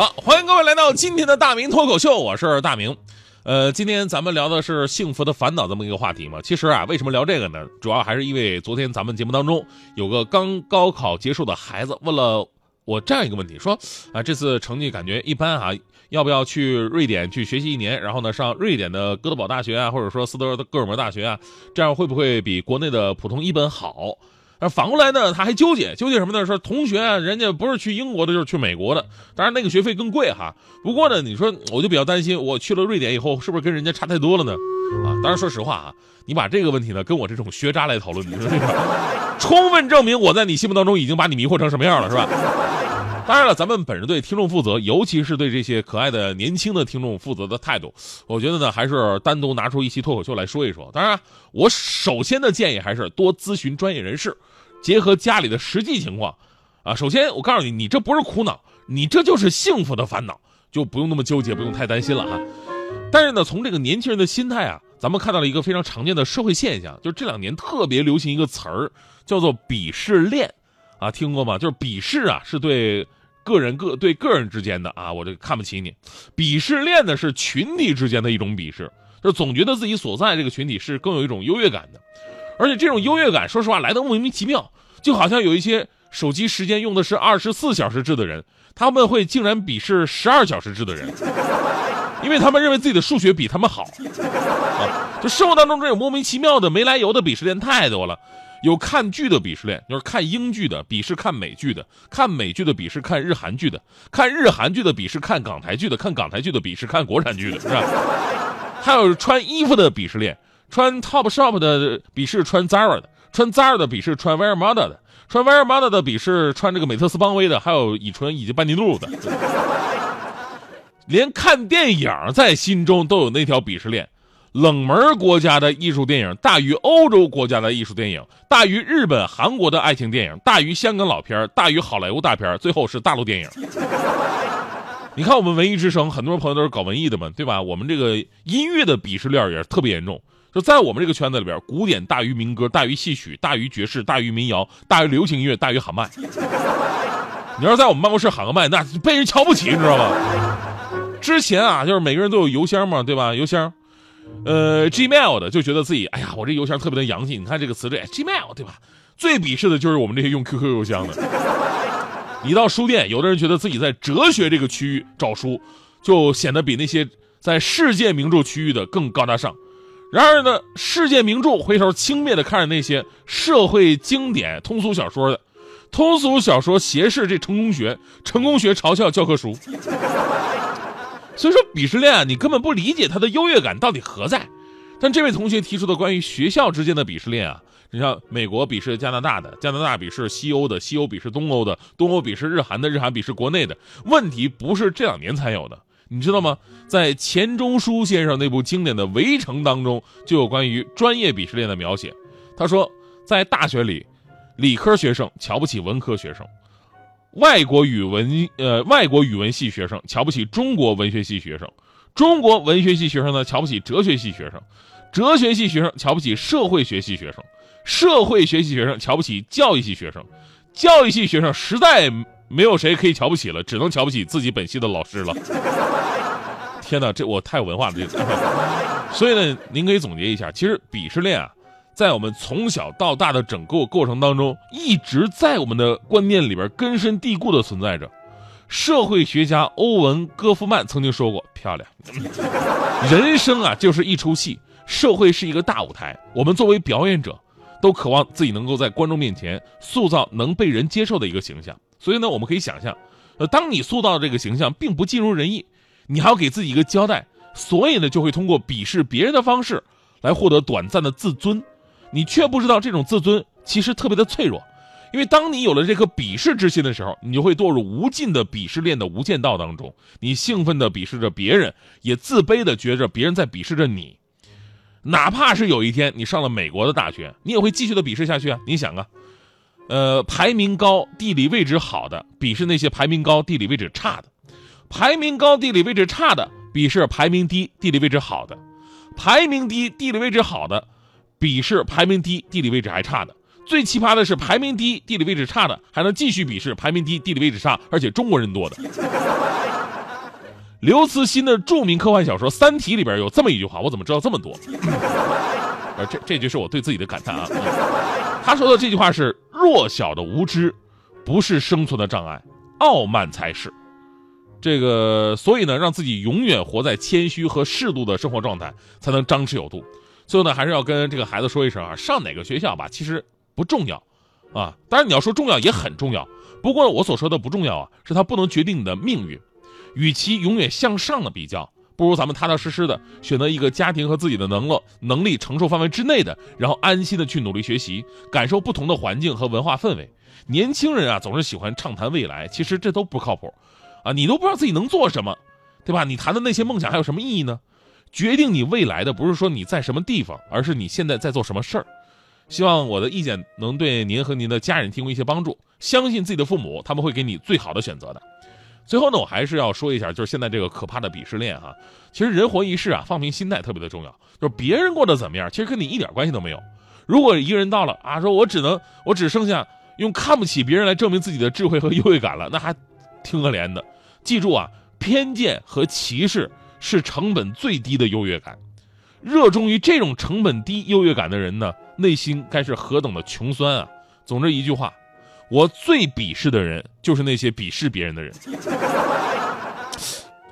好，欢迎各位来到今天的大明脱口秀，我是大明。呃，今天咱们聊的是幸福的烦恼这么一个话题嘛。其实啊，为什么聊这个呢？主要还是因为昨天咱们节目当中有个刚高考结束的孩子问了我这样一个问题，说啊，这次成绩感觉一般啊，要不要去瑞典去学习一年？然后呢，上瑞典的哥德堡大学啊，或者说斯德哥尔摩大学啊，这样会不会比国内的普通一本好？而反过来呢，他还纠结纠结什么呢？说同学啊，人家不是去英国的，就是去美国的，当然那个学费更贵哈。不过呢，你说我就比较担心，我去了瑞典以后，是不是跟人家差太多了呢？啊，当然说实话啊，你把这个问题呢跟我这种学渣来讨论，你说这个，充分证明我在你心目当中已经把你迷惑成什么样了，是吧？当然了，咱们本着对听众负责，尤其是对这些可爱的年轻的听众负责的态度，我觉得呢，还是单独拿出一期脱口秀来说一说。当然，我首先的建议还是多咨询专业人士，结合家里的实际情况。啊，首先我告诉你，你这不是苦恼，你这就是幸福的烦恼，就不用那么纠结，不用太担心了哈。但是呢，从这个年轻人的心态啊，咱们看到了一个非常常见的社会现象，就是这两年特别流行一个词儿，叫做鄙视链。啊，听过吗？就是鄙视啊，是对个人个对个人之间的啊，我这看不起你。鄙视链呢是群体之间的一种鄙视，就是总觉得自己所在这个群体是更有一种优越感的，而且这种优越感，说实话来的莫名其妙，就好像有一些手机时间用的是二十四小时制的人，他们会竟然鄙视十二小时制的人，因为他们认为自己的数学比他们好。啊，就生活当中这种莫名其妙的没来由的鄙视链太多了。有看剧的鄙视链，就是看英剧的鄙视看美剧的，看美剧的鄙视看日韩剧的，看日韩剧的鄙视看港台剧的，看港台剧的鄙视看国产剧的，是吧？还有穿衣服的鄙视链，穿 Topshop 的鄙视穿 Zara 的，穿 Zara 的鄙视穿 Wear Moda 的，穿 Wear Moda 的鄙视穿这个美特斯邦威的，还有乙醇以及班尼路的，连看电影在心中都有那条鄙视链。冷门国家的艺术电影大于欧洲国家的艺术电影，大于日本、韩国的爱情电影，大于香港老片大于好莱坞大片最后是大陆电影。你看我们文艺之声，很多朋友都是搞文艺的嘛，对吧？我们这个音乐的鄙视链也特别严重，就在我们这个圈子里边，古典大于民歌，大于戏曲，大于爵士，大于民谣，大于流行音乐，大于喊麦。你要在我们办公室喊个麦，那被人瞧不起，你知道吗？之前啊，就是每个人都有邮箱嘛，对吧？邮箱。呃，Gmail 的就觉得自己，哎呀，我这邮箱特别的洋气。你看这个词，这 Gmail 对吧？最鄙视的就是我们这些用 QQ 邮箱的。你到书店，有的人觉得自己在哲学这个区域找书，就显得比那些在世界名著区域的更高大上。然而呢，世界名著回头轻蔑的看着那些社会经典通俗小说的，通俗小说斜视这成功学，成功学嘲笑教科书。所以说鄙视链啊，你根本不理解它的优越感到底何在。但这位同学提出的关于学校之间的鄙视链啊，你像美国鄙视加拿大的，加拿大鄙视西欧的，西欧鄙视东欧的，东欧鄙视日韩的，日韩鄙视国内的。问题不是这两年才有的，你知道吗？在钱钟书先生那部经典的《围城》当中，就有关于专业鄙视链的描写。他说，在大学里，理科学生瞧不起文科学生。外国语文呃，外国语文系学生瞧不起中国文学系学生，中国文学系学生呢瞧不起哲学系学生，哲学系学生瞧不起社会学系学生，社会学系学生瞧不起教育系学生，教育系学生实在没有谁可以瞧不起了，只能瞧不起自己本系的老师了。天哪，这我太有文化了，这个。所以呢，您可以总结一下，其实鄙视链啊。在我们从小到大的整个过程当中，一直在我们的观念里边根深蒂固的存在着。社会学家欧文·戈夫曼曾经说过：“漂亮，人生啊就是一出戏，社会是一个大舞台。我们作为表演者，都渴望自己能够在观众面前塑造能被人接受的一个形象。所以呢，我们可以想象，呃，当你塑造的这个形象并不尽如人意，你还要给自己一个交代，所以呢，就会通过鄙视别人的方式来获得短暂的自尊。”你却不知道这种自尊其实特别的脆弱，因为当你有了这颗鄙视之心的时候，你就会堕入无尽的鄙视链的无间道当中。你兴奋地鄙视着别人，也自卑地觉着别人在鄙视着你。哪怕是有一天你上了美国的大学，你也会继续的鄙视下去啊！你想啊，呃，排名高、地理位置好的鄙视那些排名高、地理位置差的；排名高、地理位置差的鄙视排名低、地理位置好的；排名低、地理位置好的鄙视排名低、地理位置还差的。最奇葩的是，排名低、地理位置差的还能继续鄙视排名低、地理位置差而且中国人多的。刘慈欣的著名科幻小说《三体》里边有这么一句话，我怎么知道这么多？呃，这这就是我对自己的感叹啊。他说的这句话是：弱小的无知不是生存的障碍，傲慢才是。这个，所以呢，让自己永远活在谦虚和适度的生活状态，才能张弛有度。最后呢，还是要跟这个孩子说一声啊，上哪个学校吧，其实不重要，啊，当然你要说重要也很重要。不过我所说的不重要啊，是它不能决定你的命运。与其永远向上的比较，不如咱们踏踏实实的选择一个家庭和自己的能力能力承受范围之内的，然后安心的去努力学习，感受不同的环境和文化氛围。年轻人啊，总是喜欢畅谈未来，其实这都不靠谱，啊，你都不知道自己能做什么，对吧？你谈的那些梦想还有什么意义呢？决定你未来的不是说你在什么地方，而是你现在在做什么事儿。希望我的意见能对您和您的家人提供一些帮助。相信自己的父母，他们会给你最好的选择的。最后呢，我还是要说一下，就是现在这个可怕的鄙视链哈。其实人活一世啊，放平心态特别的重要。就是别人过得怎么样，其实跟你一点关系都没有。如果一个人到了啊，说我只能，我只剩下用看不起别人来证明自己的智慧和优越感了，那还挺可怜的。记住啊，偏见和歧视是成本最低的优越感。热衷于这种成本低优越感的人呢，内心该是何等的穷酸啊！总之一句话。我最鄙视的人，就是那些鄙视别人的人。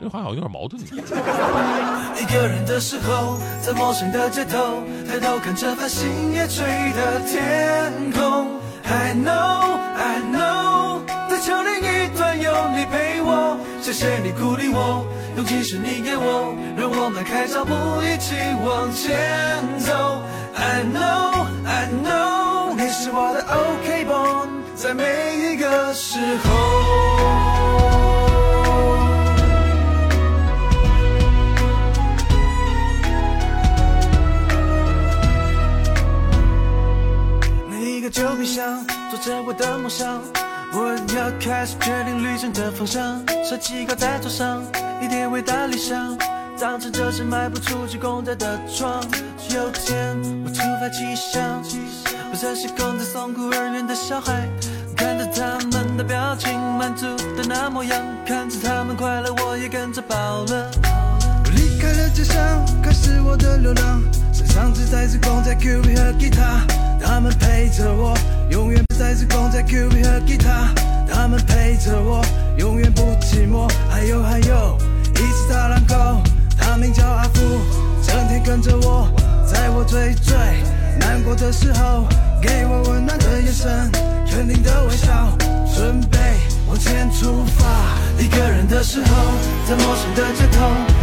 这话好像有点矛盾。一个人的时候，在陌生的街头，抬头看着繁星夜坠的天空。I know, I know，在桥另一端有你陪我。谢谢你鼓励我，勇气是你给我，让我迈开脚步一起往前走。I know, I know，你是我的 OK boy。在每一个时候，每一个旧皮箱做着我的梦想，我要开始决定旅程的方向。设计靠在桌上，一叠伟大理想，当成这是卖不出去公仔的床。有天我突发奇想，不再是空在送孤儿院的小孩。看着他们的表情，满足的那模样，看着他们快乐，我也跟着饱了。我离开了家乡，开始我的流浪，身上只带着公仔、Q B 和吉他，他们陪着我，永远不再是公仔、Q B 和吉他，他们陪着我，永远不寂寞。还有还有，一只在陌生的街头，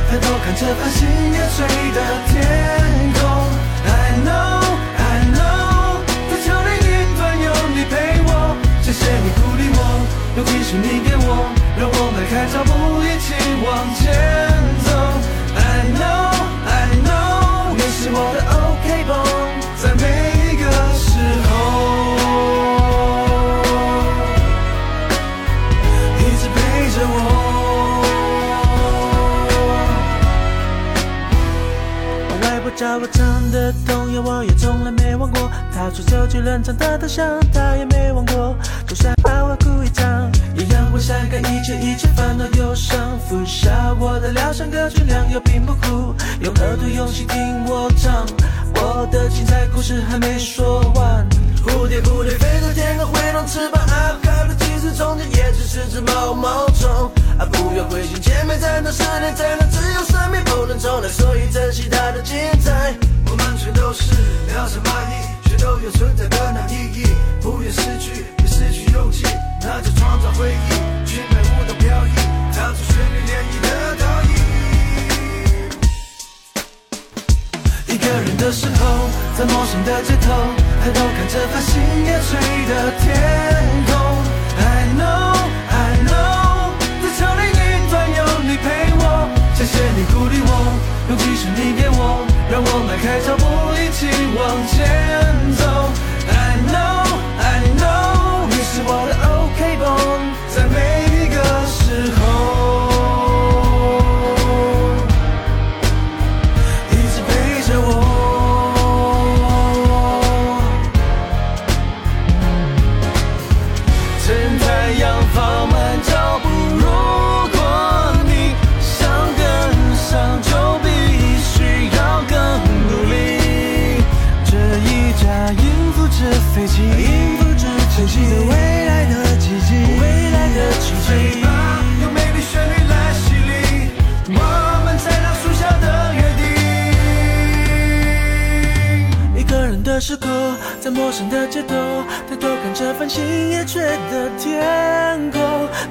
抬头看着繁星夜坠的天教我唱的童谣，我也从来没忘过。他说手举冷场的头像，他也没忘过。就算把我哭一场，也让我晒干一切一切烦恼忧伤。拂晓我的疗伤歌曲，良药并不苦。用耳朵用心听我唱，我的精彩故事还没说完。蝴蝶蝴蝶飞到天空，挥动翅膀。啊，靠的其实中间也只是只毛毛虫。不要灰心，前面才能十年，才能自由，生命不能重来，所以珍惜它的精彩。我们全都是渺小蚂蚁，却都有存在的那意义。不愿失去，也失去勇气，那就创造回忆。去拍舞蹈飘逸，跳出旋律涟漪的倒影。一个人的时候，在陌生的街头。抬头看着繁星夜垂的天。尤其是你给我，让我迈开脚步一起往前。时刻，在陌生的街头，抬头看着繁星夜缺的天空。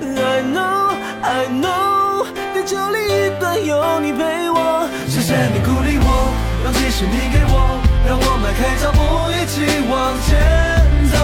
I know, I know，地球另一端有你陪我，谢谢你鼓励我，勇气是你给我，让我迈开脚步一起往前走